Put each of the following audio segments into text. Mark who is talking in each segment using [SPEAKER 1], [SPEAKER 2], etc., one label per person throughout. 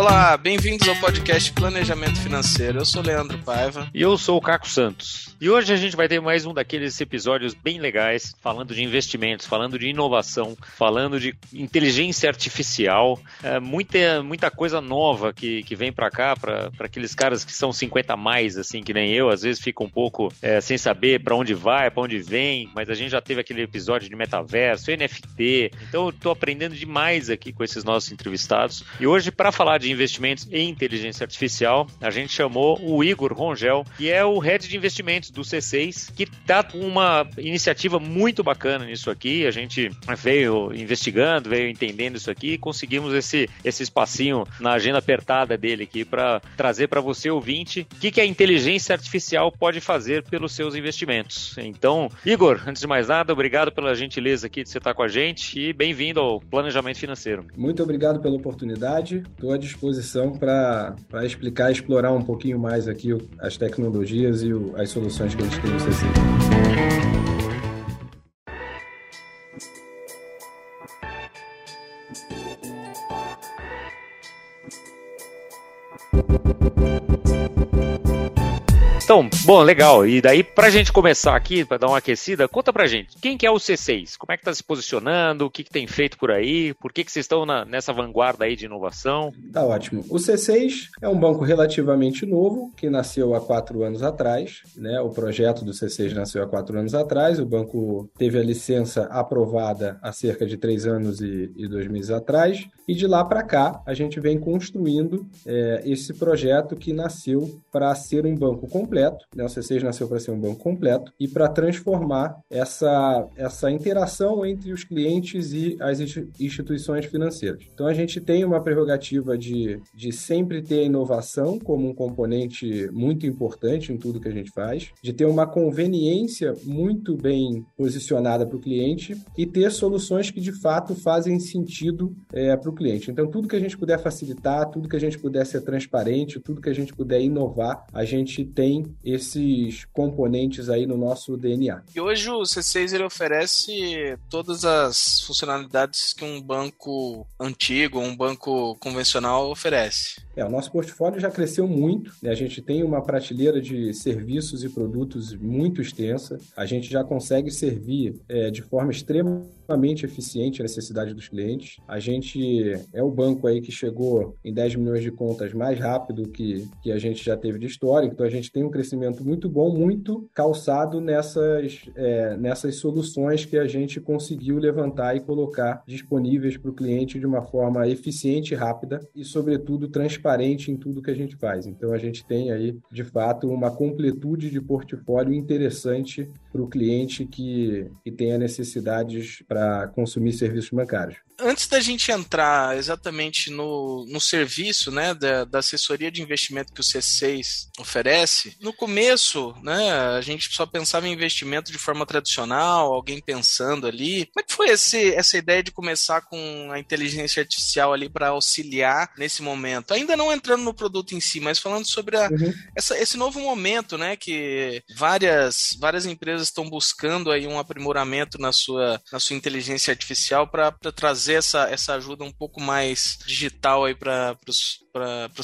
[SPEAKER 1] Olá, bem-vindos ao podcast Planejamento Financeiro. Eu sou Leandro Paiva.
[SPEAKER 2] E eu sou o Caco Santos. E hoje a gente vai ter mais um daqueles episódios bem legais, falando de investimentos, falando de inovação, falando de inteligência artificial, é, muita, muita coisa nova que, que vem para cá, para aqueles caras que são 50 a mais, assim, que nem eu, às vezes fica um pouco é, sem saber para onde vai, para onde vem, mas a gente já teve aquele episódio de metaverso, NFT, então eu tô aprendendo demais aqui com esses nossos entrevistados. E hoje, para falar de investimentos em inteligência artificial, a gente chamou o Igor Rongel, que é o head de investimentos do C6, que está com uma iniciativa muito bacana nisso aqui. A gente veio investigando, veio entendendo isso aqui e conseguimos esse, esse espacinho na agenda apertada dele aqui para trazer para você, ouvinte, o que, que a inteligência artificial pode fazer pelos seus investimentos. Então, Igor, antes de mais nada, obrigado pela gentileza aqui de você estar com a gente e bem-vindo ao Planejamento Financeiro.
[SPEAKER 3] Muito obrigado pela oportunidade. Estou à disposição para explicar explorar um pouquinho mais aqui as tecnologias e as soluções soluções que a gente tem no CC.
[SPEAKER 2] Então, bom, legal. E daí, pra gente começar aqui, para dar uma aquecida, conta pra gente, quem que é o C6? Como é que tá se posicionando? O que, que tem feito por aí? Por que, que vocês estão na, nessa vanguarda aí de inovação?
[SPEAKER 3] Tá ótimo. O C6 é um banco relativamente novo, que nasceu há quatro anos atrás, né? O projeto do C6 nasceu há quatro anos atrás, o banco teve a licença aprovada há cerca de três anos e, e dois meses atrás, e de lá para cá a gente vem construindo é, esse projeto que nasceu para ser um banco completo completo, né? o C6 nasceu para ser um banco completo e para transformar essa, essa interação entre os clientes e as instituições financeiras. Então a gente tem uma prerrogativa de, de sempre ter a inovação como um componente muito importante em tudo que a gente faz, de ter uma conveniência muito bem posicionada para o cliente e ter soluções que de fato fazem sentido é, para o cliente. Então tudo que a gente puder facilitar, tudo que a gente puder ser transparente, tudo que a gente puder inovar, a gente tem esses componentes aí no nosso DNA.
[SPEAKER 1] E hoje o C6 ele oferece todas as funcionalidades que um banco antigo, um banco convencional oferece.
[SPEAKER 3] É, o nosso portfólio já cresceu muito, né? a gente tem uma prateleira de serviços e produtos muito extensa, a gente já consegue servir é, de forma extremamente eficiente a necessidade dos clientes. A gente é o banco aí que chegou em 10 milhões de contas mais rápido que, que a gente já teve de história, então a gente tem um crescimento muito bom, muito calçado nessas, é, nessas soluções que a gente conseguiu levantar e colocar disponíveis para o cliente de uma forma eficiente, rápida e, sobretudo, transparente transparente em tudo que a gente faz. Então a gente tem aí, de fato, uma completude de portfólio interessante para o cliente que, que tenha necessidades para consumir serviços bancários.
[SPEAKER 1] Antes da gente entrar exatamente no, no serviço né, da, da assessoria de investimento que o C6 oferece, no começo né, a gente só pensava em investimento de forma tradicional, alguém pensando ali. Como é que foi esse, essa ideia de começar com a inteligência artificial ali para auxiliar nesse momento? Ainda não entrando no produto em si, mas falando sobre a, uhum. essa, esse novo momento né, que várias, várias empresas estão buscando aí um aprimoramento na sua, na sua inteligência artificial para trazer essa, essa ajuda um pouco mais digital aí para os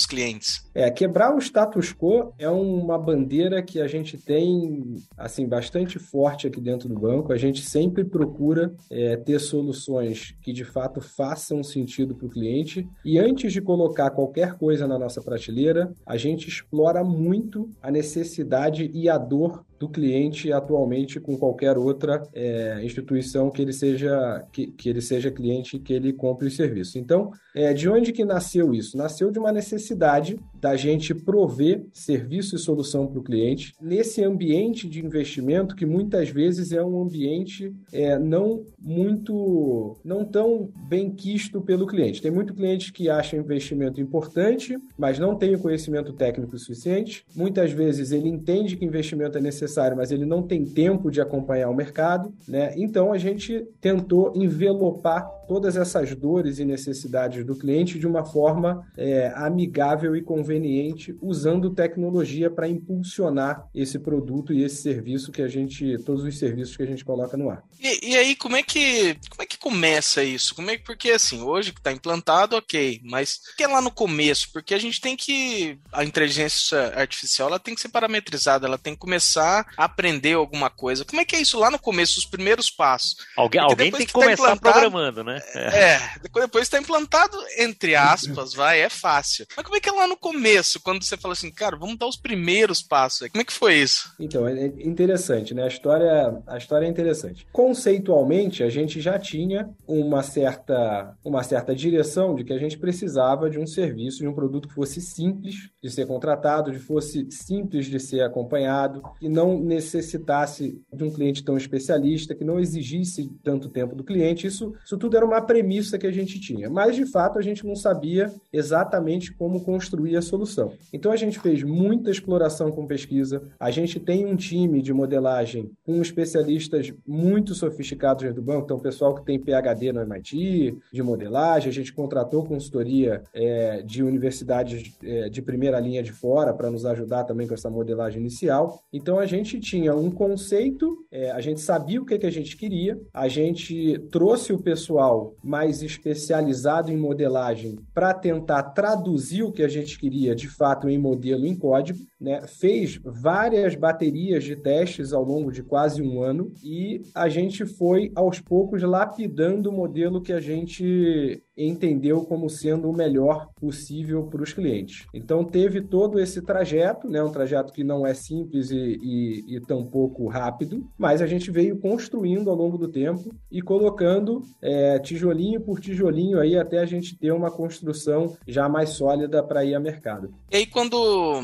[SPEAKER 1] clientes.
[SPEAKER 3] É, quebrar o status quo é uma bandeira que a gente tem assim bastante forte aqui dentro do banco. A gente sempre procura é, ter soluções que de fato façam sentido para o cliente. E antes de colocar qualquer coisa na nossa prateleira, a gente explora muito a necessidade e a dor do cliente atualmente com qualquer outra é, instituição que ele seja que, que ele seja cliente que ele compre o serviço. Então, é, de onde que nasceu isso? Nasceu de uma necessidade da gente prover serviço e solução para o cliente nesse ambiente de investimento que muitas vezes é um ambiente é, não muito, não tão bem quisto pelo cliente. Tem muito cliente que acha investimento importante, mas não tem o conhecimento técnico suficiente. Muitas vezes ele entende que investimento é necessário, mas ele não tem tempo de acompanhar o mercado, né? Então a gente tentou envelopar todas essas dores e necessidades do cliente de uma forma é, amigável e convidativa conveniente usando tecnologia para impulsionar esse produto e esse serviço que a gente, todos os serviços que a gente coloca no ar.
[SPEAKER 1] E, e aí, como é que como é que começa isso? Como é que, porque assim, hoje que está implantado, ok, mas que é lá no começo? Porque a gente tem que a inteligência artificial ela tem que ser parametrizada, ela tem que começar a aprender alguma coisa. Como é que é isso lá no começo, os primeiros passos?
[SPEAKER 2] Alguém, alguém tem que, que tá começar programando, né?
[SPEAKER 1] É, é depois está implantado, entre aspas, vai, é fácil. Mas como é que é lá no começo, quando você fala assim, cara, vamos dar os primeiros passos? Como é que foi isso?
[SPEAKER 3] Então, é interessante, né? A história, a história é interessante. Conceitualmente, a gente já tinha uma certa, uma certa direção de que a gente precisava de um serviço, de um produto que fosse simples de ser contratado, de fosse simples de ser acompanhado, que não necessitasse de um cliente tão especialista, que não exigisse tanto tempo do cliente. Isso, isso tudo era uma premissa que a gente tinha. Mas, de fato, a gente não sabia exatamente como construir a solução. Então, a gente fez muita exploração com pesquisa. A gente tem um time de modelagem com especialistas muito sofisticados do banco. Então, pessoal que tem PhD no MIT, de modelagem. A gente contratou consultoria é, de universidades é, de primeira linha de fora para nos ajudar também com essa modelagem inicial. Então, a gente tinha um conceito, é, a gente sabia o que, que a gente queria, a gente trouxe o pessoal mais especializado em modelagem para tentar traduzir o que a gente queria de fato em modelo em código, né? fez várias baterias de testes ao longo de quase um ano e a gente foi aos poucos lapidando o modelo que a gente entendeu como sendo o melhor possível para os clientes. Então teve todo esse trajeto, né, um trajeto que não é simples e, e, e tampouco rápido, mas a gente veio construindo ao longo do tempo e colocando é, tijolinho por tijolinho aí até a gente ter uma construção já mais sólida para ir a mercado.
[SPEAKER 1] E aí quando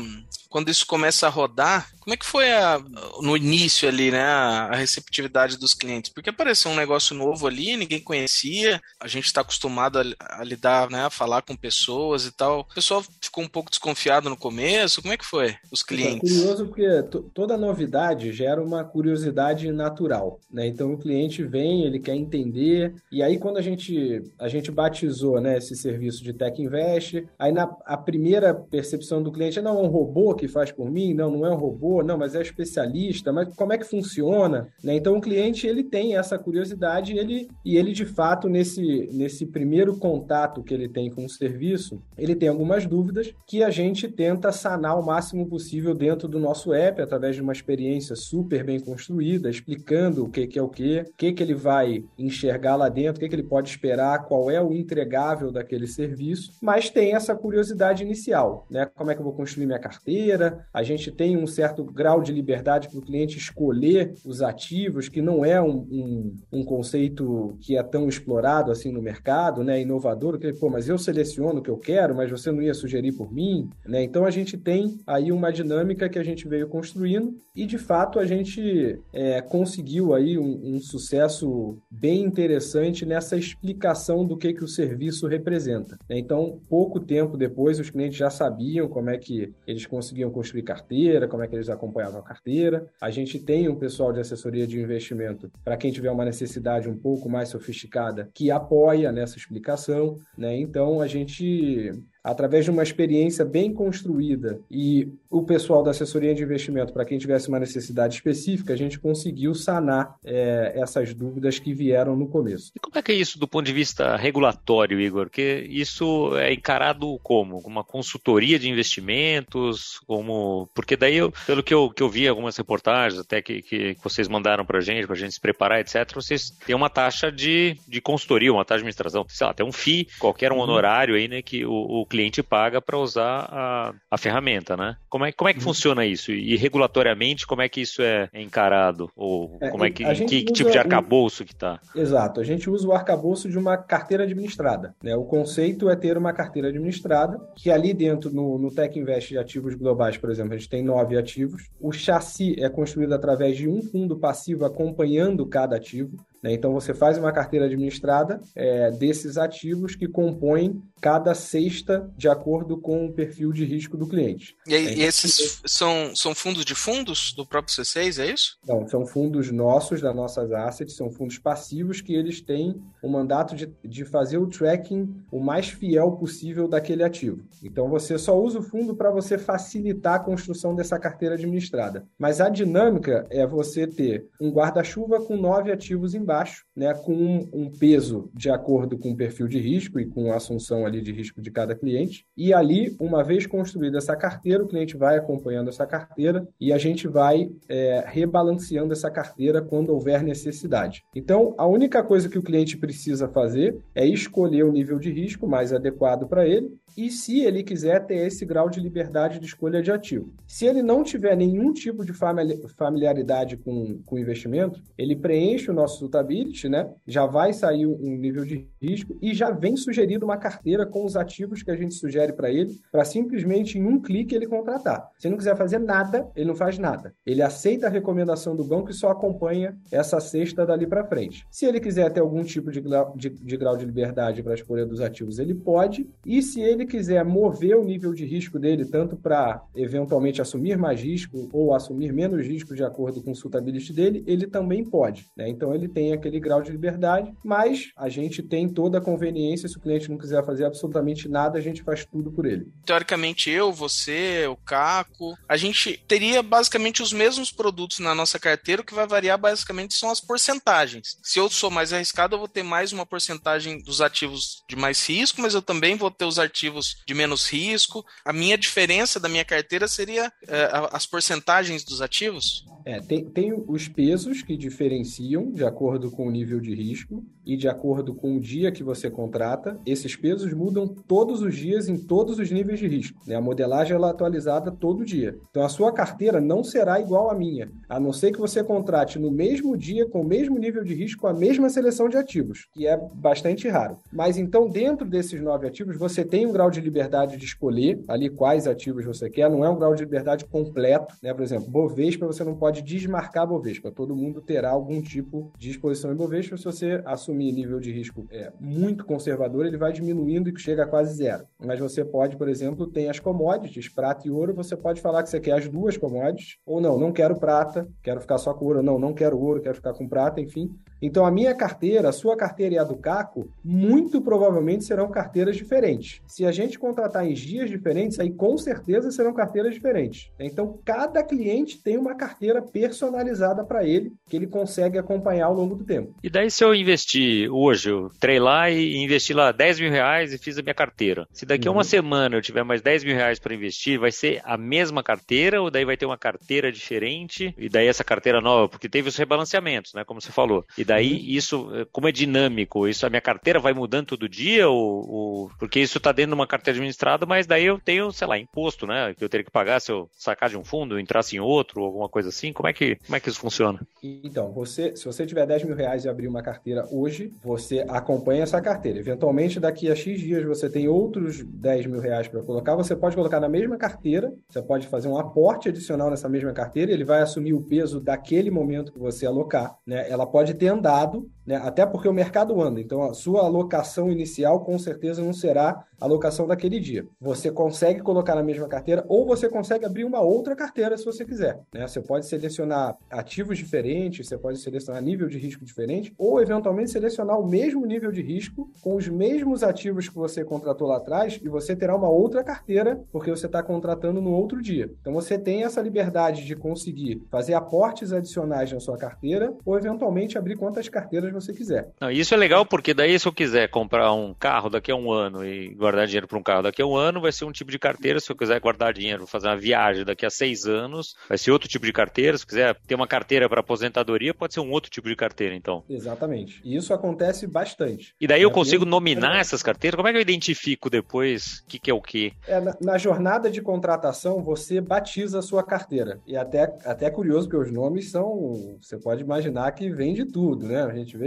[SPEAKER 1] quando isso começa a rodar, como é que foi a, no início ali, né, a receptividade dos clientes? Porque apareceu um negócio novo ali, ninguém conhecia, a gente está acostumado a, a, lidar, né, a falar com pessoas e tal. O pessoal ficou um pouco desconfiado no começo. Como é que foi os então, clientes?
[SPEAKER 3] É curioso porque toda novidade gera uma curiosidade natural, né? Então o cliente vem, ele quer entender e aí quando a gente a gente batizou, né, esse serviço de Tech Invest, aí na a primeira percepção do cliente é não é um robô que que faz por mim, não, não é um robô, não, mas é especialista, mas como é que funciona? Né? Então o cliente ele tem essa curiosidade ele, e ele de fato nesse, nesse primeiro contato que ele tem com o serviço, ele tem algumas dúvidas que a gente tenta sanar o máximo possível dentro do nosso app através de uma experiência super bem construída, explicando o que, que é o que, o que, que ele vai enxergar lá dentro, o que, que ele pode esperar, qual é o entregável daquele serviço, mas tem essa curiosidade inicial, né? Como é que eu vou construir minha carteira? A gente tem um certo grau de liberdade para o cliente escolher os ativos, que não é um, um, um, conceito que é tão explorado assim no mercado, né? inovador, que, pô, mas eu seleciono o que eu quero, mas você não ia sugerir por mim. Né? Então a gente tem aí uma dinâmica que a gente veio construindo e de fato a gente é, conseguiu aí um, um, sucesso bem interessante nessa explicação do que, que o serviço representa. Né? Então, pouco tempo depois, os clientes já sabiam como é que eles conseguiam conseguiam construir carteira, como é que eles acompanhavam a carteira. A gente tem um pessoal de assessoria de investimento para quem tiver uma necessidade um pouco mais sofisticada que apoia nessa explicação, né? Então a gente através de uma experiência bem construída e o pessoal da assessoria de investimento, para quem tivesse uma necessidade específica, a gente conseguiu sanar é, essas dúvidas que vieram no começo.
[SPEAKER 2] E como é que é isso do ponto de vista regulatório, Igor? Que isso é encarado como? Uma consultoria de investimentos? Como... Porque daí, eu, pelo que eu, que eu vi algumas reportagens, até que, que vocês mandaram para a gente, para a gente se preparar, etc., vocês têm uma taxa de, de consultoria, uma taxa de administração, sei lá, tem um FII, qualquer um uhum. honorário aí, né, que o, o cliente paga para usar a, a ferramenta, né? Como é, como é que uhum. funciona isso? E regulatoriamente, como é que isso é encarado? Ou é, como é que, que, que tipo de arcabouço que está?
[SPEAKER 3] Exato, a gente usa o arcabouço de uma carteira administrada. Né? O conceito é ter uma carteira administrada, que ali dentro, no, no Tech Invest de ativos globais, por exemplo, a gente tem nove ativos. O chassi é construído através de um fundo passivo acompanhando cada ativo. Né? Então você faz uma carteira administrada é, desses ativos que compõem cada cesta de acordo com o perfil de risco do cliente.
[SPEAKER 1] E, aí, é, e esses são, são fundos de fundos do próprio C6, é isso?
[SPEAKER 3] Não, são fundos nossos, das nossas assets, são fundos passivos que eles têm o mandato de, de fazer o tracking o mais fiel possível daquele ativo. Então você só usa o fundo para você facilitar a construção dessa carteira administrada. Mas a dinâmica é você ter um guarda-chuva com nove ativos embaixo, né, com um, peso de acordo com o perfil de risco e com a assunção ali de risco de cada cliente. E ali, uma vez construída essa carteira, o cliente vai acompanhando essa carteira e a gente vai é, rebalanceando essa carteira quando houver necessidade. Então, a única coisa que o cliente precisa fazer é escolher o nível de risco mais adequado para ele e se ele quiser ter esse grau de liberdade de escolha de ativo. Se ele não tiver nenhum tipo de familiaridade com, com investimento, ele preenche o nosso suitability, né? Já vai sair um nível de risco e já vem sugerido uma carteira com os ativos que a gente sugere para ele, para simplesmente em um clique ele contratar. Se não quiser fazer nada, ele não faz nada. Ele aceita a recomendação do banco e só acompanha essa cesta dali para frente. Se ele quiser ter algum tipo de, de, de grau de liberdade para escolha dos ativos, ele pode. E se ele quiser mover o nível de risco dele, tanto para eventualmente assumir mais risco ou assumir menos risco de acordo com o suitability dele, ele também pode. Né? Então ele tem aquele grau de liberdade, mas a gente tem toda a conveniência se o cliente não quiser fazer absolutamente nada, a gente faz tudo por ele.
[SPEAKER 1] Teoricamente, eu, você, o Caco, a gente teria basicamente os mesmos produtos na nossa carteira, o que vai variar basicamente são as porcentagens. Se eu sou mais arriscado, eu vou ter mais uma porcentagem dos ativos de mais risco, mas eu também vou ter os ativos de menos risco. A minha diferença da minha carteira seria é, as porcentagens dos ativos?
[SPEAKER 3] É, tem, tem os pesos que diferenciam de acordo com o nível de risco e de acordo com o dia que você contrata. Esses pesos mudam todos os dias em todos os níveis de risco. Né? A modelagem ela é atualizada todo dia. Então a sua carteira não será igual à minha, a não ser que você contrate no mesmo dia, com o mesmo nível de risco, a mesma seleção de ativos, que é bastante raro. Mas então, dentro desses nove ativos, você tem um grau de liberdade de escolher ali quais ativos você quer. Não é um grau de liberdade completo, né? Por exemplo, Bovespa você não pode desmarcar Bovespa. Todo mundo terá algum tipo de exposição em Bovespa. Se você assumir nível de risco é, muito conservador, ele vai diminuindo e chega a quase zero. Mas você pode, por exemplo, tem as commodities, prata e ouro, você pode falar que você quer as duas commodities, ou não, não quero prata, quero ficar só com ouro, não, não quero ouro, quero ficar com prata, enfim. Então, a minha carteira, a sua carteira e a do Caco, muito provavelmente serão carteiras diferentes. Se a gente contratar em dias diferentes, aí com certeza serão carteiras diferentes. Então, cada cliente tem uma carteira personalizada para ele, que ele consegue acompanhar ao longo do tempo.
[SPEAKER 2] E daí, se eu investir hoje, eu entrei lá e investi lá 10 mil reais e fiz a minha carteira. Se daqui a uma uhum. semana eu tiver mais 10 mil reais para investir, vai ser a mesma carteira ou daí vai ter uma carteira diferente? E daí essa carteira nova, porque teve os rebalanceamentos, né? Como você falou. E daí, uhum. isso, como é dinâmico, isso a minha carteira vai mudando todo dia, ou, ou porque isso está dentro de uma carteira administrada, mas daí eu tenho, sei lá, imposto, né? Que eu teria que pagar se eu sacar de um fundo, entrasse em outro, ou alguma coisa assim. Como é que, como é que isso funciona?
[SPEAKER 3] Então, você, se você tiver 10 mil reais e abrir uma carteira hoje, você acompanha essa carteira. Eventualmente, daqui a X dias você tem outros 10 mil reais para colocar, você pode colocar na mesma carteira, você pode fazer um aporte adicional nessa mesma carteira, ele vai assumir o peso daquele momento que você alocar. Né? Ela pode ter andado, né? até porque o mercado anda. Então, a sua alocação inicial com certeza não será a alocação daquele dia. Você consegue colocar na mesma carteira ou você consegue abrir uma outra carteira se você quiser. Né? Você pode selecionar ativos diferentes, você pode selecionar nível de risco diferente ou, eventualmente, selecionar o mesmo nível de risco com os mesmos ativos que você contratou lá atrás e você terá uma outra carteira porque você está contratando no outro dia. Então, você tem essa liberdade de conseguir fazer aportes adicionais na sua carteira ou, eventualmente, abrir quantas carteiras você quiser.
[SPEAKER 2] Não, isso é legal porque daí se eu quiser comprar um carro daqui a um ano e guardar dinheiro para um carro daqui a um ano, vai ser um tipo de carteira. Se eu quiser guardar dinheiro, fazer uma viagem daqui a seis anos, vai ser outro tipo de carteira. Se quiser ter uma carteira para aposentadoria, pode ser um outro tipo de carteira, então.
[SPEAKER 3] Exatamente. E isso acontece bastante.
[SPEAKER 2] E daí eu consigo nominar essas carteiras? Como é que eu identifico depois o que, que, é o que?
[SPEAKER 3] É, na, na, jornada de contratação, você batiza a sua carteira. E até, até é curioso, porque os nomes são. Você pode imaginar que vem de tudo, né? A gente vê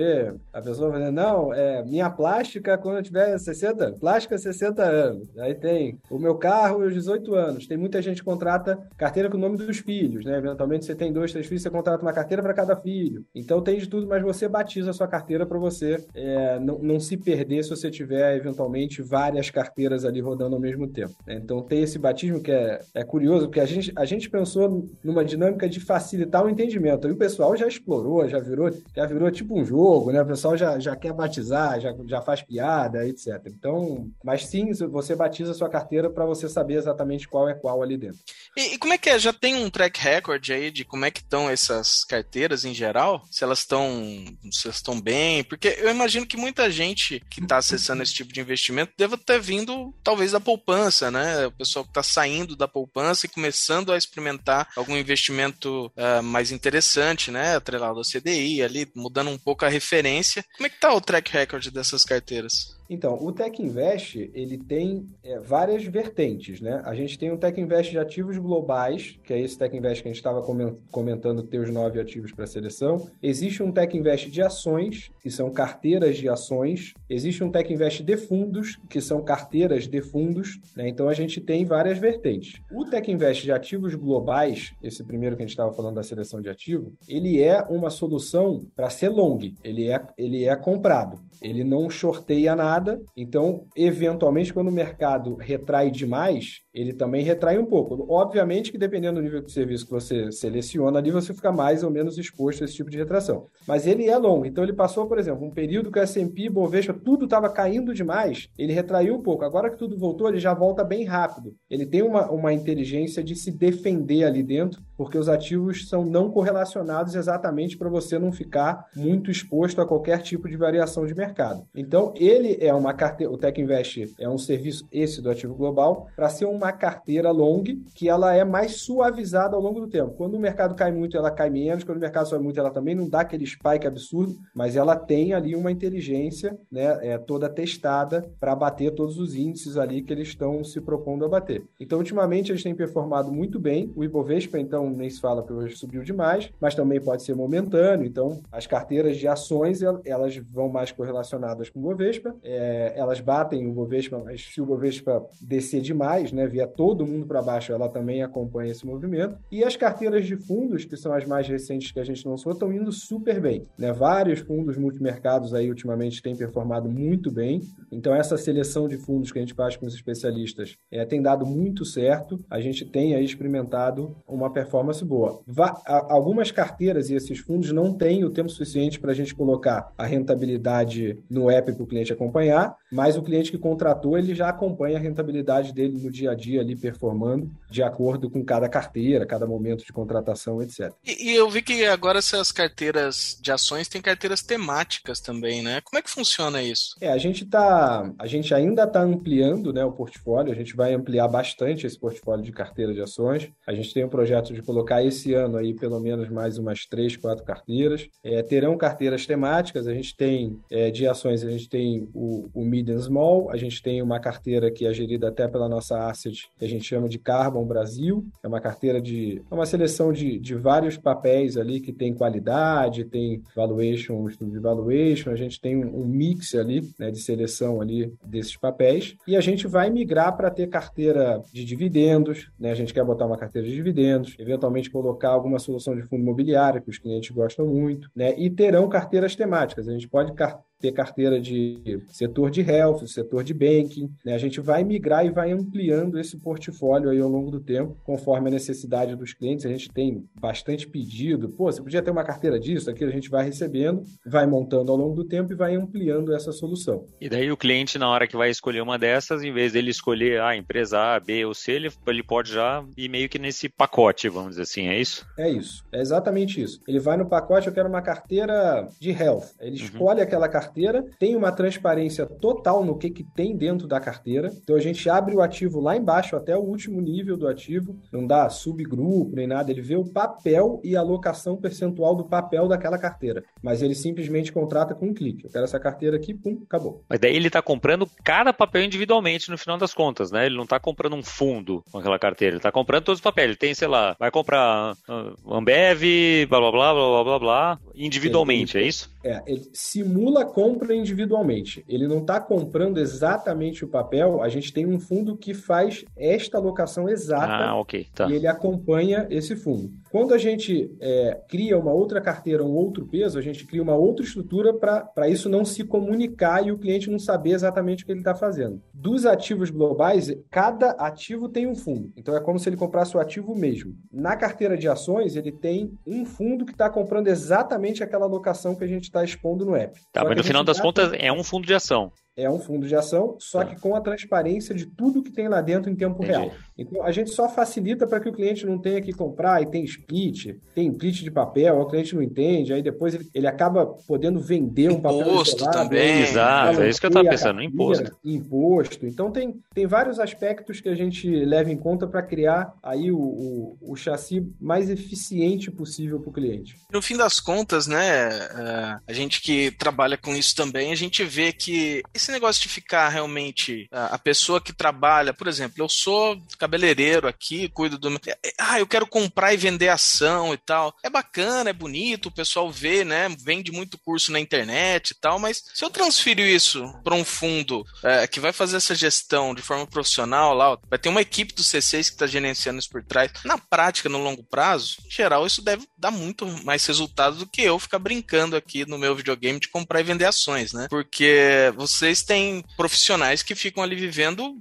[SPEAKER 3] a pessoa falando, não, é minha plástica quando eu tiver 60, plástica 60 anos. Aí tem o meu carro os 18 anos. Tem muita gente que contrata carteira com o nome dos filhos, né? Eventualmente você tem dois, três filhos, você contrata uma carteira para cada filho. Então tem de tudo, mas você batiza a sua carteira para você é, não, não se perder se você tiver eventualmente várias carteiras ali rodando ao mesmo tempo. Né? Então tem esse batismo que é, é curioso, porque a gente, a gente pensou numa dinâmica de facilitar o entendimento. E o pessoal já explorou, já virou, já virou tipo um jogo, né? O pessoal já, já quer batizar, já, já faz piada, etc. Então, mas sim, você batiza a sua carteira para você saber exatamente qual é qual ali dentro.
[SPEAKER 1] E, e, como é que é? Já tem um track record aí de como é que estão essas carteiras em geral? Se elas estão se estão bem? Porque eu imagino que muita gente que está acessando esse tipo de investimento deva ter vindo, talvez, da poupança, né? O pessoal que está saindo da poupança e começando a experimentar algum investimento uh, mais interessante, né? Atrelado ao CDI, ali, mudando um pouco a referência. Como é que está o track record dessas carteiras?
[SPEAKER 3] Então, o Tech Invest, ele tem é, várias vertentes, né? A gente tem um Tech Invest de ativos globais, que é esse Tech Invest que a gente estava comentando ter os nove ativos para seleção. Existe um Tech Invest de ações, que são carteiras de ações. Existe um Tech Invest de fundos, que são carteiras de fundos. Né? Então, a gente tem várias vertentes. O Tech Invest de ativos globais, esse primeiro que a gente estava falando da seleção de ativo, ele é uma solução para ser long. Ele é, ele é comprado. Ele não shorteia nada nada. Então, eventualmente, quando o mercado retrai demais, ele também retrai um pouco. Obviamente que dependendo do nível de serviço que você seleciona ali, você fica mais ou menos exposto a esse tipo de retração. Mas ele é longo. Então, ele passou, por exemplo, um período que o S&P, Bovespa, tudo estava caindo demais. Ele retraiu um pouco. Agora que tudo voltou, ele já volta bem rápido. Ele tem uma, uma inteligência de se defender ali dentro, porque os ativos são não correlacionados exatamente para você não ficar muito exposto a qualquer tipo de variação de mercado. Então, ele é uma carteira, o Tech Invest é um serviço esse do ativo global para ser uma carteira long que ela é mais suavizada ao longo do tempo. Quando o mercado cai muito, ela cai menos, quando o mercado sobe muito, ela também não dá aquele spike absurdo, mas ela tem ali uma inteligência, né, é toda testada para bater todos os índices ali que eles estão se propondo a bater. Então, ultimamente eles têm performado muito bem. O Ibovespa então nem se fala porque hoje subiu demais, mas também pode ser momentâneo. Então, as carteiras de ações elas vão mais correlacionadas com o Ibovespa. É, é, elas batem o Bovespa, mas se o Bovespa descer demais, né, vier todo mundo para baixo, ela também acompanha esse movimento. E as carteiras de fundos, que são as mais recentes que a gente lançou, estão indo super bem. Né? Vários fundos multimercados aí ultimamente têm performado muito bem. Então essa seleção de fundos que a gente faz com os especialistas é, tem dado muito certo. A gente tem aí experimentado uma performance boa. Va algumas carteiras e esses fundos não têm o tempo suficiente para a gente colocar a rentabilidade no app para o cliente acompanhar acompanhar, mas o cliente que contratou, ele já acompanha a rentabilidade dele no dia a dia ali performando de acordo com cada carteira, cada momento de contratação, etc.
[SPEAKER 1] E, e eu vi que agora essas carteiras de ações têm carteiras temáticas também, né? Como é que funciona isso?
[SPEAKER 3] É, a gente tá, a gente ainda está ampliando, né, o portfólio, a gente vai ampliar bastante esse portfólio de carteira de ações. A gente tem um projeto de colocar esse ano aí pelo menos mais umas três, quatro carteiras. É, terão carteiras temáticas, a gente tem é, de ações, a gente tem o o, Mid and Small, a gente tem uma carteira que é gerida até pela nossa asset, que a gente chama de Carbon Brasil, é uma carteira de, é uma seleção de, de vários papéis ali que tem qualidade, tem valuation, estudo de valuation, a gente tem um, um mix ali, né, de seleção ali desses papéis, e a gente vai migrar para ter carteira de dividendos, né, a gente quer botar uma carteira de dividendos, eventualmente colocar alguma solução de fundo imobiliário que os clientes gostam muito, né, e terão carteiras temáticas, a gente pode ter carteira de setor de health, setor de banking. Né? A gente vai migrar e vai ampliando esse portfólio aí ao longo do tempo, conforme a necessidade dos clientes. A gente tem bastante pedido. Pô, você podia ter uma carteira disso, aquilo a gente vai recebendo, vai montando ao longo do tempo e vai ampliando essa solução.
[SPEAKER 2] E daí o cliente, na hora que vai escolher uma dessas, em vez dele escolher a empresa A, B ou C, ele, ele pode já ir meio que nesse pacote, vamos dizer assim, é isso?
[SPEAKER 3] É isso, é exatamente isso. Ele vai no pacote, eu quero uma carteira de health. Ele uhum. escolhe aquela carteira carteira, tem uma transparência total no que, que tem dentro da carteira. Então a gente abre o ativo lá embaixo até o último nível do ativo, não dá subgrupo nem nada, ele vê o papel e a alocação percentual do papel daquela carteira. Mas ele simplesmente contrata com um clique. Eu quero essa carteira aqui, pum, acabou.
[SPEAKER 2] Mas daí ele está comprando cada papel individualmente no final das contas, né? Ele não está comprando um fundo com aquela carteira, ele está comprando todos os papéis. Ele tem, sei lá, vai comprar uh, Ambev, blá blá blá blá blá blá blá. individualmente, é isso?
[SPEAKER 3] É, ele simula compra individualmente. Ele não está comprando exatamente o papel. A gente tem um fundo que faz esta alocação exata
[SPEAKER 2] ah, okay, tá.
[SPEAKER 3] e ele acompanha esse fundo. Quando a gente é, cria uma outra carteira, um outro peso, a gente cria uma outra estrutura para isso não se comunicar e o cliente não saber exatamente o que ele está fazendo. Dos ativos globais, cada ativo tem um fundo. Então é como se ele comprasse o ativo mesmo. Na carteira de ações, ele tem um fundo que está comprando exatamente aquela alocação que a gente está expondo no app.
[SPEAKER 2] Tá,
[SPEAKER 3] Só
[SPEAKER 2] mas no final das contas é um fundo de ação
[SPEAKER 3] é um fundo de ação, só tá. que com a transparência de tudo que tem lá dentro em tempo Entendi. real. Então, a gente só facilita para que o cliente não tenha que comprar e tem split, tem split de papel, o cliente não entende, aí depois ele, ele acaba podendo vender um papel
[SPEAKER 1] Imposto isolado, também.
[SPEAKER 2] Exato, é isso que eu estava pensando, imposto.
[SPEAKER 3] Imposto. Então, tem, tem vários aspectos que a gente leva em conta para criar aí o, o, o, chassi mais eficiente possível para o cliente.
[SPEAKER 1] No fim das contas, né, é, a gente que trabalha com isso também, a gente vê que esse negócio de ficar realmente a pessoa que trabalha, por exemplo, eu sou cabeleireiro aqui, cuido do. É, é, ah, eu quero comprar e vender ação e tal. É bacana, é bonito, o pessoal vê, né? Vende muito curso na internet e tal, mas se eu transfiro isso para um fundo é, que vai fazer essa gestão de forma profissional lá, vai ter uma equipe do C6 que está gerenciando isso por trás. Na prática, no longo prazo, em geral, isso deve dar muito mais resultado do que eu ficar brincando aqui no meu videogame de comprar e vender ações, né? Porque vocês têm profissionais que ficam ali vivendo,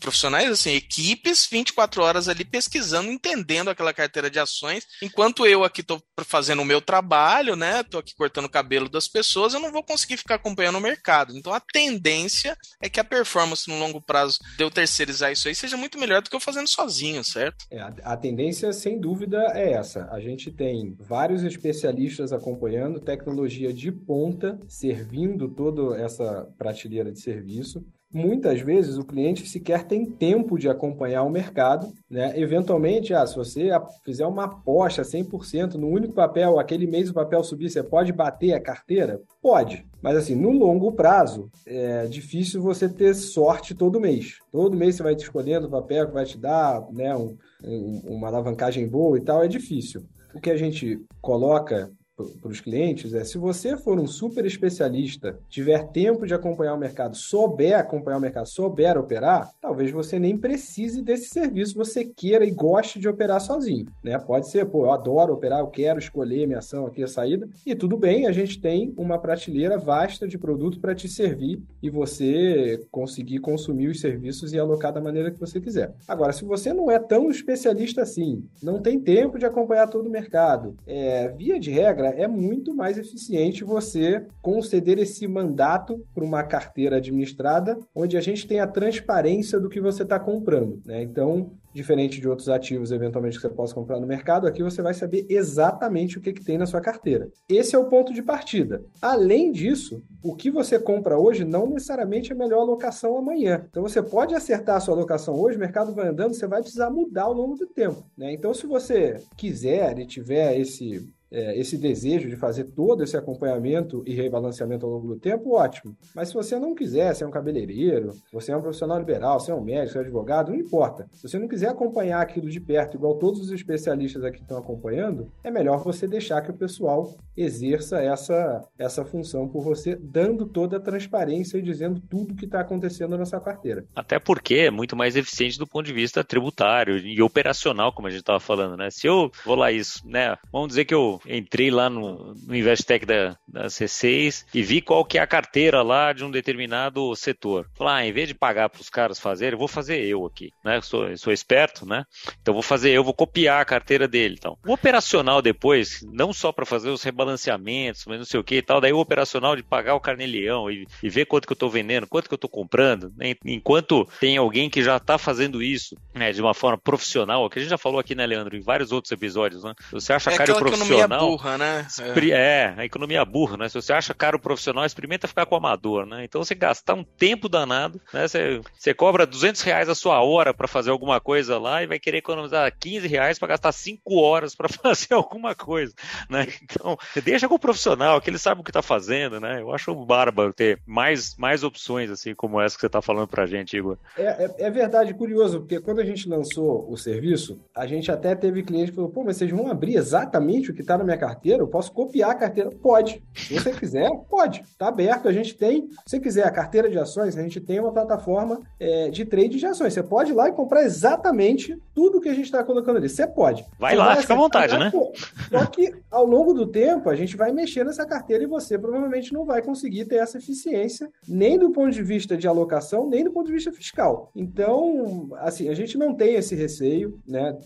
[SPEAKER 1] profissionais assim, equipes 24 horas ali pesquisando, entendendo aquela carteira de ações, enquanto eu aqui estou fazendo o meu trabalho, né? Tô aqui cortando o cabelo das pessoas, eu não vou conseguir ficar acompanhando o mercado. Então a tendência é que a performance no longo prazo de eu terceirizar isso aí seja muito melhor do que eu fazendo sozinho, certo?
[SPEAKER 3] É, a, a tendência, sem dúvida, é essa. A gente tem vários especialistas acompanhando, tecnologia de ponta, servindo toda essa prateleira de serviço. Muitas vezes o cliente sequer tem tempo de acompanhar o mercado, né? Eventualmente, ah, se você fizer uma aposta 100% no único papel, aquele mês o papel subir, você pode bater a carteira? Pode. Mas assim, no longo prazo, é difícil você ter sorte todo mês. Todo mês você vai te escolhendo o papel que vai te dar, né, um, um, uma alavancagem boa e tal, é difícil. O que a gente coloca para os clientes é: se você for um super especialista, tiver tempo de acompanhar o mercado, souber acompanhar o mercado, souber operar, talvez você nem precise desse serviço, você queira e goste de operar sozinho. Né? Pode ser, pô, eu adoro operar, eu quero escolher minha ação aqui, a saída, e tudo bem, a gente tem uma prateleira vasta de produto para te servir e você conseguir consumir os serviços e alocar da maneira que você quiser. Agora, se você não é tão especialista assim, não tem tempo de acompanhar todo o mercado, é, via de regra, é muito mais eficiente você conceder esse mandato para uma carteira administrada, onde a gente tem a transparência do que você está comprando. Né? Então, diferente de outros ativos, eventualmente, que você possa comprar no mercado, aqui você vai saber exatamente o que, que tem na sua carteira. Esse é o ponto de partida. Além disso, o que você compra hoje não necessariamente é a melhor alocação amanhã. Então, você pode acertar a sua alocação hoje, o mercado vai andando, você vai precisar mudar ao longo do tempo. Né? Então, se você quiser e tiver esse é, esse desejo de fazer todo esse acompanhamento e rebalanceamento ao longo do tempo, ótimo. Mas se você não quiser, você é um cabeleireiro, você é um profissional liberal, você é um médico, você é um advogado, não importa. Se você não quiser acompanhar aquilo de perto, igual todos os especialistas aqui estão acompanhando, é melhor você deixar que o pessoal exerça essa, essa função por você, dando toda a transparência e dizendo tudo o que está acontecendo na sua carteira.
[SPEAKER 2] Até porque é muito mais eficiente do ponto de vista tributário e operacional, como a gente estava falando, né? Se eu vou lá isso, né? Vamos dizer que eu entrei lá no, no Investec da, da C6 e vi qual que é a carteira lá de um determinado setor. Falar, ah, em vez de pagar para os caras fazerem, eu vou fazer eu aqui, né? Sou, sou esperto, né? Então vou fazer eu, vou copiar a carteira dele. Então, o operacional depois, não só para fazer os rebalanceamentos, mas não sei o que e tal, daí o operacional de pagar o carnelião e, e ver quanto que eu estou vendendo, quanto que eu estou comprando, né? enquanto tem alguém que já está fazendo isso né, de uma forma profissional, que a gente já falou aqui, né, Leandro, em vários outros episódios, né? Você acha é caro profissional profissional.
[SPEAKER 1] burra, né?
[SPEAKER 2] É. é. a economia burra, né? Se você acha caro profissional, experimenta ficar com o amador, né? Então você gastar um tempo danado, né? Você, você cobra 200 reais a sua hora para fazer alguma coisa lá e vai querer economizar 15 reais para gastar 5 horas para fazer alguma coisa, né? Então, deixa com o profissional, que ele sabe o que tá fazendo, né? Eu acho bárbaro ter mais, mais opções, assim, como essa que você tá falando pra gente, Igor.
[SPEAKER 3] É, é, é verdade, curioso, porque quando a gente lançou o serviço, a gente até teve cliente que falou, pô, mas vocês vão abrir exatamente o que está na minha carteira, eu posso copiar a carteira? Pode. Se você quiser, pode. Está aberto. A gente tem, se você quiser a carteira de ações, a gente tem uma plataforma é, de trade de ações. Você pode ir lá e comprar exatamente tudo que a gente está colocando ali. Você pode.
[SPEAKER 2] Vai lá, fica à vontade, né?
[SPEAKER 3] Só que ao longo do tempo, a gente vai mexer nessa carteira e você provavelmente não vai conseguir ter essa eficiência, nem do ponto de vista de alocação, nem do ponto de vista fiscal. Então, assim, a gente não tem esse receio, né?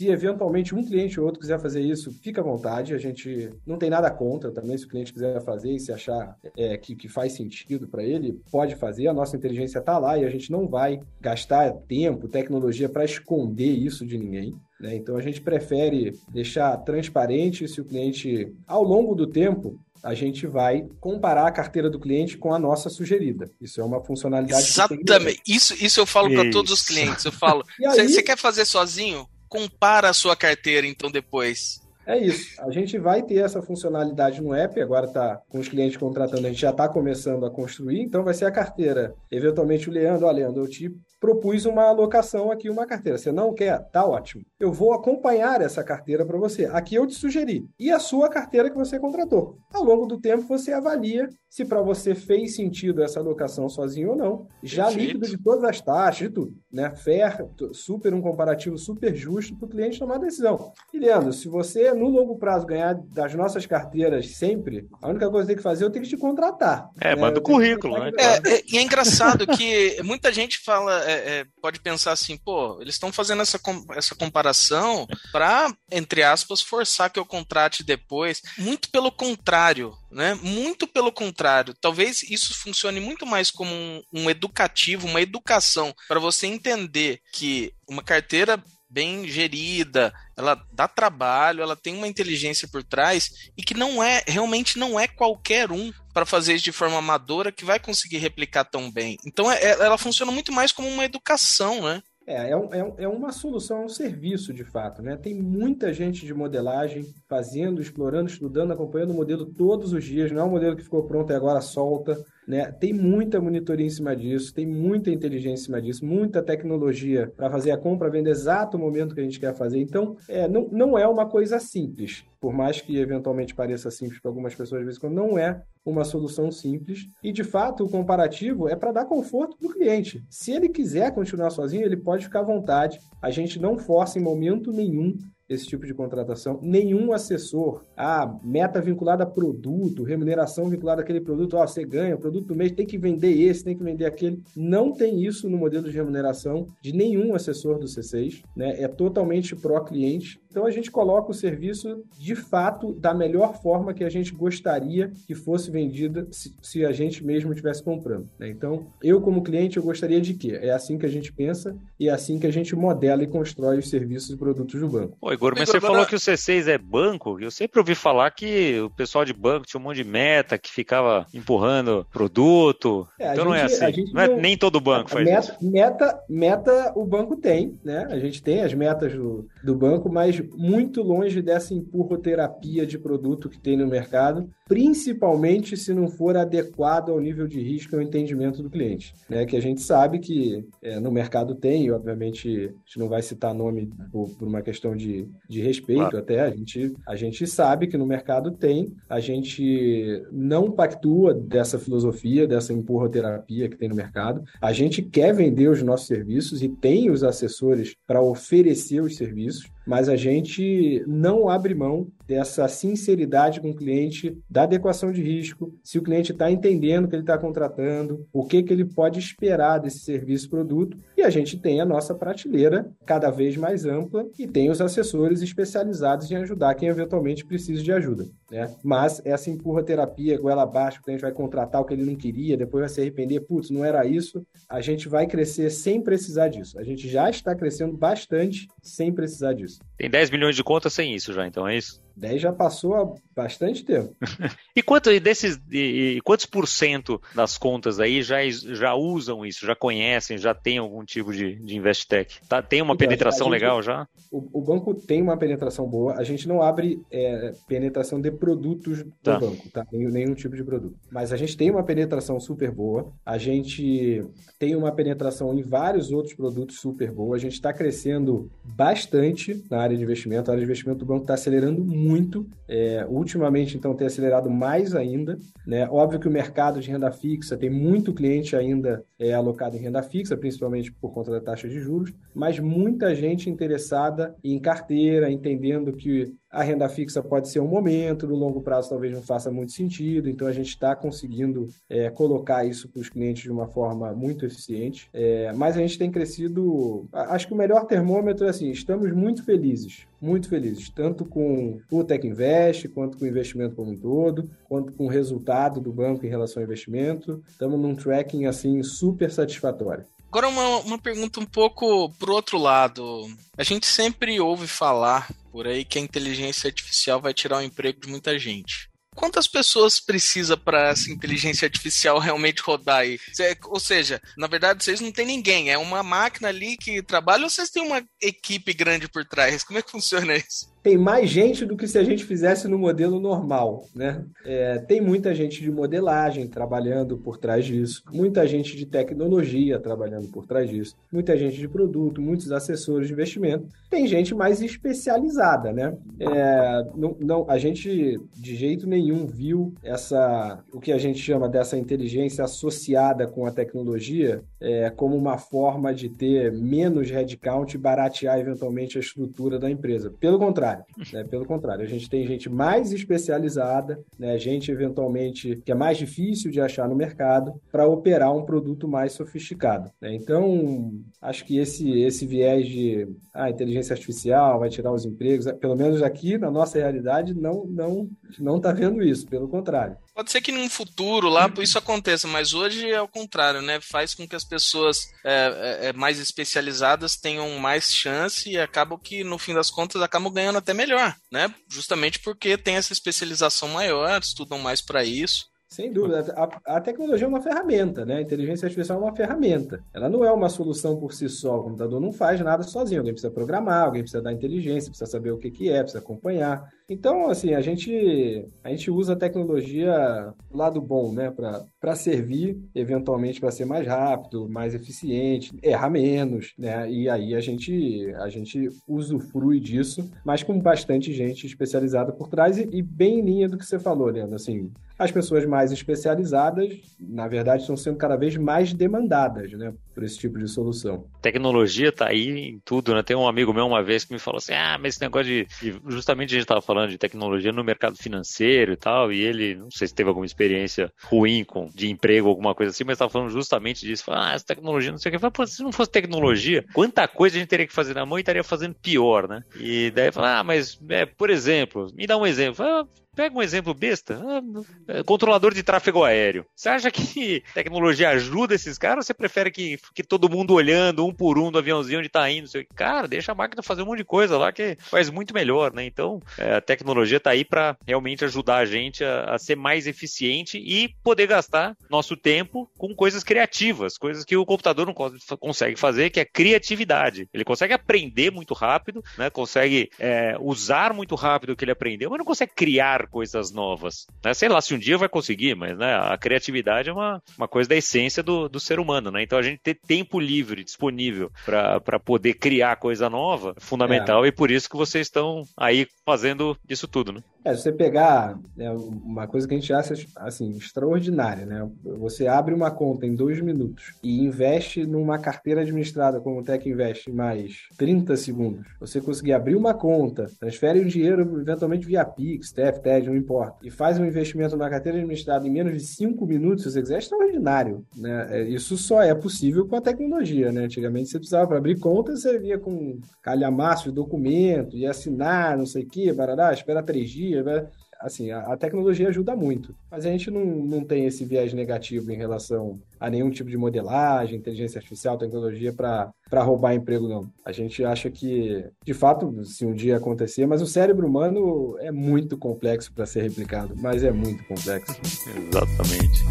[SPEAKER 3] Se eventualmente um cliente ou outro quiser fazer isso, fica à vontade. A gente não tem nada contra também. Se o cliente quiser fazer e se achar é, que, que faz sentido para ele, pode fazer. A nossa inteligência está lá e a gente não vai gastar tempo, tecnologia para esconder isso de ninguém. Né? Então a gente prefere deixar transparente se o cliente, ao longo do tempo, a gente vai comparar a carteira do cliente com a nossa sugerida. Isso é uma funcionalidade.
[SPEAKER 1] Exatamente. Isso, isso eu falo para todos os clientes. Eu falo, você quer fazer sozinho? Compara a sua carteira então depois.
[SPEAKER 3] É isso. A gente vai ter essa funcionalidade no app, agora está com os clientes contratando, a gente já está começando a construir, então vai ser a carteira. Eventualmente o Leandro, ó, Leandro, eu te propus uma alocação aqui, uma carteira. Você não quer? Tá ótimo. Eu vou acompanhar essa carteira para você. Aqui eu te sugeri. E a sua carteira que você contratou. Ao longo do tempo você avalia se para você fez sentido essa alocação sozinho ou não. Já Perfeito. líquido de todas as taxas, de tudo. Né? Fair, super um comparativo super justo para o cliente tomar a decisão. E Leandro, se você no longo prazo ganhar das nossas carteiras sempre, a única coisa que tem que fazer é eu tenho que te contratar.
[SPEAKER 2] É, né? manda o currículo, né?
[SPEAKER 1] É, é, e é engraçado que muita gente fala, é, é, pode pensar assim, pô, eles estão fazendo essa, essa comparação para, entre aspas, forçar que eu contrate depois. Muito pelo contrário, né? Muito pelo contrário. Talvez isso funcione muito mais como um, um educativo, uma educação, para você entender que uma carteira bem gerida, ela dá trabalho, ela tem uma inteligência por trás e que não é, realmente não é qualquer um para fazer isso de forma amadora que vai conseguir replicar tão bem. Então é, é ela funciona muito mais como uma educação, né?
[SPEAKER 3] É, é, é, é uma solução, é um serviço de fato, né? Tem muita gente de modelagem fazendo, explorando, estudando, acompanhando o modelo todos os dias. Não é um modelo que ficou pronto e agora solta. Né? Tem muita monitoria em cima disso, tem muita inteligência em cima disso, muita tecnologia para fazer a compra, vendo exato o momento que a gente quer fazer. Então, é, não, não é uma coisa simples, por mais que eventualmente pareça simples para algumas pessoas, às vezes, quando não é uma solução simples. E, de fato, o comparativo é para dar conforto para o cliente. Se ele quiser continuar sozinho, ele pode ficar à vontade. A gente não força em momento nenhum esse tipo de contratação. Nenhum assessor, a ah, meta vinculada a produto, remuneração vinculada àquele produto, ó, você ganha, o produto do mês tem que vender esse, tem que vender aquele. Não tem isso no modelo de remuneração de nenhum assessor do C6, né? É totalmente pró-cliente. Então a gente coloca o serviço de fato da melhor forma que a gente gostaria que fosse vendida se, se a gente mesmo estivesse comprando. Né? Então, eu como cliente, eu gostaria de quê? É assim que a gente pensa e é assim que a gente modela e constrói os serviços e produtos do banco.
[SPEAKER 2] Oi, Igor, mas você falou que o C6 é banco. Eu sempre ouvi falar que o pessoal de banco tinha um monte de meta que ficava empurrando produto. É, então gente, não é assim. Não é, nem todo banco faz
[SPEAKER 3] meta,
[SPEAKER 2] isso.
[SPEAKER 3] Meta, meta o banco tem, né? A gente tem as metas do, do banco, mas muito longe dessa empurroterapia de produto que tem no mercado, principalmente se não for adequado ao nível de risco e ao entendimento do cliente. Né? Que a gente sabe que é, no mercado tem, e obviamente a gente não vai citar nome por, por uma questão de, de respeito claro. até, a gente, a gente sabe que no mercado tem, a gente não pactua dessa filosofia, dessa empurroterapia que tem no mercado. A gente quer vender os nossos serviços e tem os assessores para oferecer os serviços, mas a gente não abre mão dessa sinceridade com o cliente, da adequação de risco, se o cliente está entendendo o que ele está contratando, o que, que ele pode esperar desse serviço produto, e a gente tem a nossa prateleira cada vez mais ampla e tem os assessores especializados em ajudar quem eventualmente precisa de ajuda. Né? Mas essa empurra terapia, goela abaixo, o cliente vai contratar o que ele não queria, depois vai se arrepender, putz, não era isso, a gente vai crescer sem precisar disso. A gente já está crescendo bastante sem precisar disso.
[SPEAKER 2] Tem 10 milhões de contas sem isso já, então é isso?
[SPEAKER 3] 10 já passou há bastante tempo.
[SPEAKER 2] e, quanto, desses, e, e, quantos por cento das contas aí já, já usam isso, já conhecem, já tem algum tipo de, de Investec? Tá, tem uma então, penetração gente, legal já?
[SPEAKER 3] O, o, banco tem uma penetração boa. A gente não abre é, penetração de produtos do tá. banco, tá? Nenhum, nenhum tipo de produto. Mas a gente tem uma penetração super boa. A gente tem uma penetração em vários outros produtos super boa. A gente está crescendo bastante na área de investimento. A área de investimento do banco está acelerando muito muito. É, ultimamente, então, tem acelerado mais ainda. Né? Óbvio que o mercado de renda fixa tem muito cliente ainda é, alocado em renda fixa, principalmente por conta da taxa de juros, mas muita gente interessada em carteira, entendendo que a renda fixa pode ser um momento, no longo prazo talvez não faça muito sentido, então a gente está conseguindo é, colocar isso para os clientes de uma forma muito eficiente. É, mas a gente tem crescido. Acho que o melhor termômetro é assim: estamos muito felizes, muito felizes, tanto com o Tech Invest, quanto com o investimento como um todo, quanto com o resultado do banco em relação ao investimento. Estamos num tracking assim super satisfatório.
[SPEAKER 1] Agora uma, uma pergunta um pouco pro outro lado. A gente sempre ouve falar por aí que a inteligência artificial vai tirar o emprego de muita gente. Quantas pessoas precisa para essa inteligência artificial realmente rodar aí? Ou seja, na verdade vocês não têm ninguém, é uma máquina ali que trabalha ou vocês têm uma equipe grande por trás? Como é que funciona isso?
[SPEAKER 3] Tem mais gente do que se a gente fizesse no modelo normal, né? É, tem muita gente de modelagem trabalhando por trás disso, muita gente de tecnologia trabalhando por trás disso, muita gente de produto, muitos assessores de investimento. Tem gente mais especializada, né? É, não, não, a gente de jeito nenhum viu essa, o que a gente chama dessa inteligência associada com a tecnologia é, como uma forma de ter menos headcount e baratear eventualmente a estrutura da empresa. Pelo contrário contrário. Né? Pelo contrário, a gente tem gente mais especializada, né? gente eventualmente que é mais difícil de achar no mercado para operar um produto mais sofisticado. Né? Então, acho que esse, esse viés de ah, inteligência artificial vai tirar os empregos, pelo menos aqui na nossa realidade, não não não está vendo isso, pelo contrário.
[SPEAKER 1] Pode ser que num futuro lá isso aconteça, mas hoje é o contrário, né? Faz com que as pessoas é, é, é mais especializadas tenham mais chance e acabam que, no fim das contas, acabam ganhando até melhor, né? Justamente porque tem essa especialização maior, estudam mais para isso.
[SPEAKER 3] Sem dúvida. A, a, tecnologia é uma ferramenta, né? A inteligência artificial é uma ferramenta. Ela não é uma solução por si só. O computador não faz nada sozinho. Alguém precisa programar, alguém precisa dar inteligência, precisa saber o que, que é, precisa acompanhar. Então, assim, a gente, a gente usa a tecnologia do lado bom, né? Para servir, eventualmente, para ser mais rápido, mais eficiente, errar menos, né? E aí a gente, a gente usufrui disso, mas com bastante gente especializada por trás e, e bem em linha do que você falou, Leandro. Assim, as pessoas mais especializadas, na verdade, estão sendo cada vez mais demandadas, né? Por esse tipo de solução.
[SPEAKER 2] Tecnologia está aí em tudo, né? Tem um amigo meu uma vez que me falou assim: ah, mas esse negócio de. Justamente a gente estava falando de tecnologia no mercado financeiro e tal, e ele, não sei se teve alguma experiência ruim com, de emprego, alguma coisa assim, mas estava falando justamente disso. Falou, ah, essa tecnologia, não sei o que. Falei, se não fosse tecnologia, quanta coisa a gente teria que fazer na mão e estaria fazendo pior, né? E daí fala, ah, mas, é, por exemplo, me dá um exemplo. Ah, Pega um exemplo besta, ah, é, controlador de tráfego aéreo. Você acha que tecnologia ajuda esses caras ou você prefere que, que todo mundo olhando um por um do aviãozinho onde está indo? Cara, deixa a máquina fazer um monte de coisa lá que faz muito melhor, né? Então, é, a tecnologia está aí para realmente ajudar a gente a, a, ser mais eficiente e poder gastar nosso tempo com coisas criativas, coisas que o computador não consegue fazer, que é criatividade. Ele consegue aprender muito rápido, né? consegue é, usar muito rápido o que ele aprendeu, mas não consegue criar coisas novas. Né? Sei lá se um dia vai conseguir, mas né, a criatividade é uma, uma coisa da essência do, do ser humano. Né? Então a gente ter tempo livre, disponível para poder criar coisa nova é fundamental é. e por isso que vocês estão aí fazendo isso tudo. Né?
[SPEAKER 3] É, se você pegar né, uma coisa que a gente acha assim, extraordinária, né? Você abre uma conta em dois minutos e investe numa carteira administrada como o Tech Invest em mais 30 segundos. Você conseguir abrir uma conta, transfere o dinheiro eventualmente via Pix, TF, TED, não importa, e faz um investimento numa carteira administrada em menos de 5 minutos, se você quiser, é extraordinário. Né? É, isso só é possível com a tecnologia. Né? Antigamente você precisava para abrir conta, você via com calhamaço de documento, e assinar, não sei o que, barará, espera três dias né? Assim, a, a, tecnologia ajuda muito, mas a gente não, não tem esse viés negativo em relação a nenhum tipo de modelagem, inteligência artificial, tecnologia para roubar emprego, não. A gente acha que, de fato, se um dia acontecer, mas o cérebro humano é muito complexo para ser replicado, mas é muito complexo.
[SPEAKER 2] Exatamente.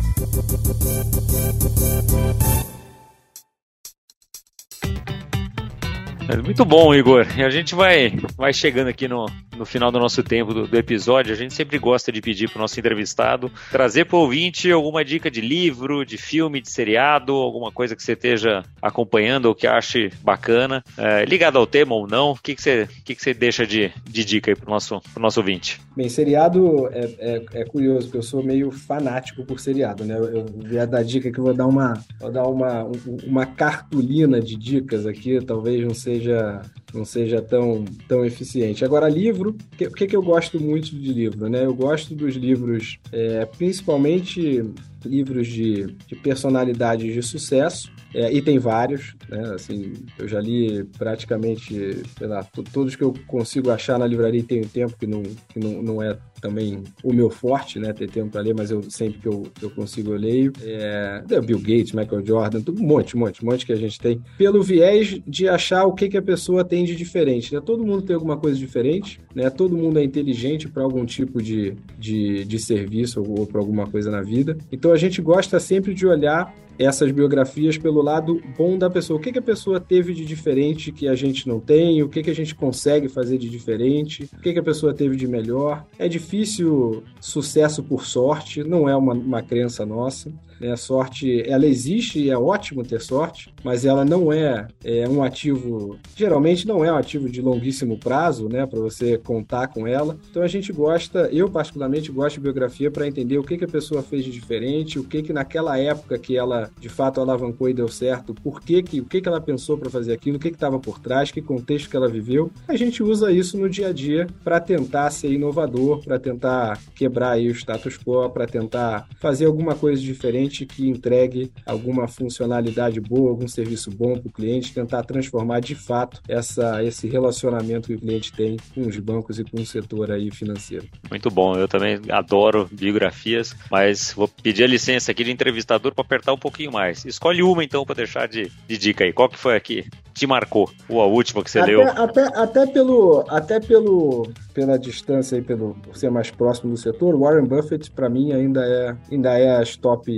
[SPEAKER 2] Muito bom, Igor. E a gente vai, vai chegando aqui no, no final do nosso tempo do, do episódio, a gente sempre gosta de pedir para o nosso entrevistado trazer para o ouvinte alguma dica de livro, de filme, de seriado, alguma coisa que você esteja acompanhando ou que ache bacana, é, ligado ao tema ou não. O que, que, você, que, que você deixa de, de dica aí para o nosso, nosso ouvinte?
[SPEAKER 3] Bem, seriado é, é, é, curioso, porque eu sou meio fanático por seriado, né? Eu, eu ia dar dica que eu vou dar uma, vou dar uma, uma cartolina de dicas aqui, talvez não seja não seja tão, tão eficiente. Agora, livro, o que, que, eu gosto muito de livro? Né? Eu gosto dos livros, é, principalmente livros de, de personalidades de sucesso, é, e tem vários, né? Assim, eu já li praticamente, sei lá, todos que eu consigo achar na livraria tem tempo que não, que não, não é também o meu forte, né? Ter tempo para ler, mas eu sempre que eu, eu consigo eu leio. É, Bill Gates, Michael Jordan, um monte, um monte, um monte que a gente tem. Pelo viés de achar o que, que a pessoa tem de diferente. Né? Todo mundo tem alguma coisa diferente, né? Todo mundo é inteligente para algum tipo de, de, de serviço ou, ou para alguma coisa na vida. Então a gente gosta sempre de olhar essas biografias pelo lado bom da pessoa. O que, que a pessoa teve de diferente que a gente não tem? O que, que a gente consegue fazer de diferente? O que, que a pessoa teve de melhor? É difícil sucesso por sorte, não é uma, uma crença nossa. Né? A sorte, ela existe e é ótimo ter sorte, mas ela não é, é um ativo, geralmente não é um ativo de longuíssimo prazo, né, para você contar com ela. Então a gente gosta, eu particularmente gosto de biografia para entender o que, que a pessoa fez de diferente, o que que naquela época que ela de fato alavancou e deu certo, por que que, o que que ela pensou para fazer aquilo, o que que estava por trás, que contexto que ela viveu. A gente usa isso no dia a dia para tentar ser inovador, para tentar quebrar aí o status quo, para tentar fazer alguma coisa diferente cliente que entregue alguma funcionalidade boa, algum serviço bom para o cliente, tentar transformar de fato essa, esse relacionamento que o cliente tem com os bancos e com o setor aí financeiro.
[SPEAKER 2] Muito bom, eu também adoro biografias, mas vou pedir a licença aqui de entrevistador para apertar um pouquinho mais. Escolhe uma então para deixar de, de dica aí. Qual que foi aqui? Te marcou? Ou a última que você
[SPEAKER 3] até,
[SPEAKER 2] leu?
[SPEAKER 3] Até, até, pelo, até pelo, pela distância e pelo por ser mais próximo do setor, Warren Buffett para mim ainda é ainda é as top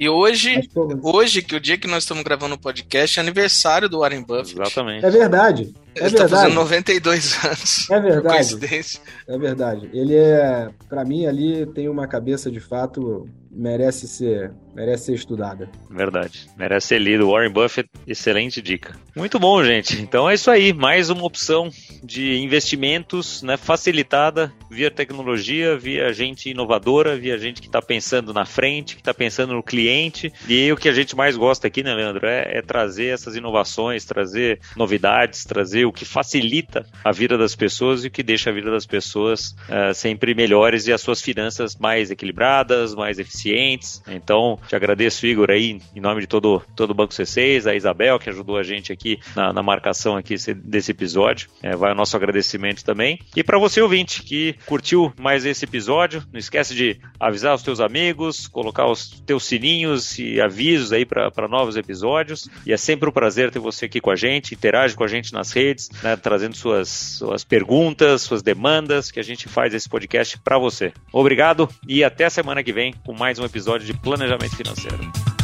[SPEAKER 1] e hoje, hoje, que o dia que nós estamos gravando o podcast é aniversário do Warren Buffett.
[SPEAKER 3] Exatamente. É verdade. É Ele está
[SPEAKER 1] fazendo 92 anos.
[SPEAKER 3] É verdade. Coincidência. É verdade. Ele é, para mim, ali tem uma cabeça de fato merece ser, merece ser estudada.
[SPEAKER 2] Verdade. Merece ser lido. Warren Buffett, excelente dica. Muito bom, gente. Então é isso aí. Mais uma opção de investimentos né, facilitada via tecnologia, via gente inovadora, via gente que está pensando na frente, que está pensando no cliente. E o que a gente mais gosta aqui, né, Leandro, é, é trazer essas inovações, trazer novidades, trazer o que facilita a vida das pessoas e o que deixa a vida das pessoas uh, sempre melhores e as suas finanças mais equilibradas, mais eficientes eficientes. Então, te agradeço, Igor, aí, em nome de todo, todo o Banco C6, a Isabel, que ajudou a gente aqui na, na marcação aqui desse episódio. É, vai o nosso agradecimento também. E para você, ouvinte, que curtiu mais esse episódio, não esquece de avisar os teus amigos, colocar os teus sininhos e avisos aí para novos episódios. E é sempre um prazer ter você aqui com a gente, interage com a gente nas redes, né, trazendo suas, suas perguntas, suas demandas, que a gente faz esse podcast para você. Obrigado e até semana que vem com mais mais um episódio de Planejamento Financeiro.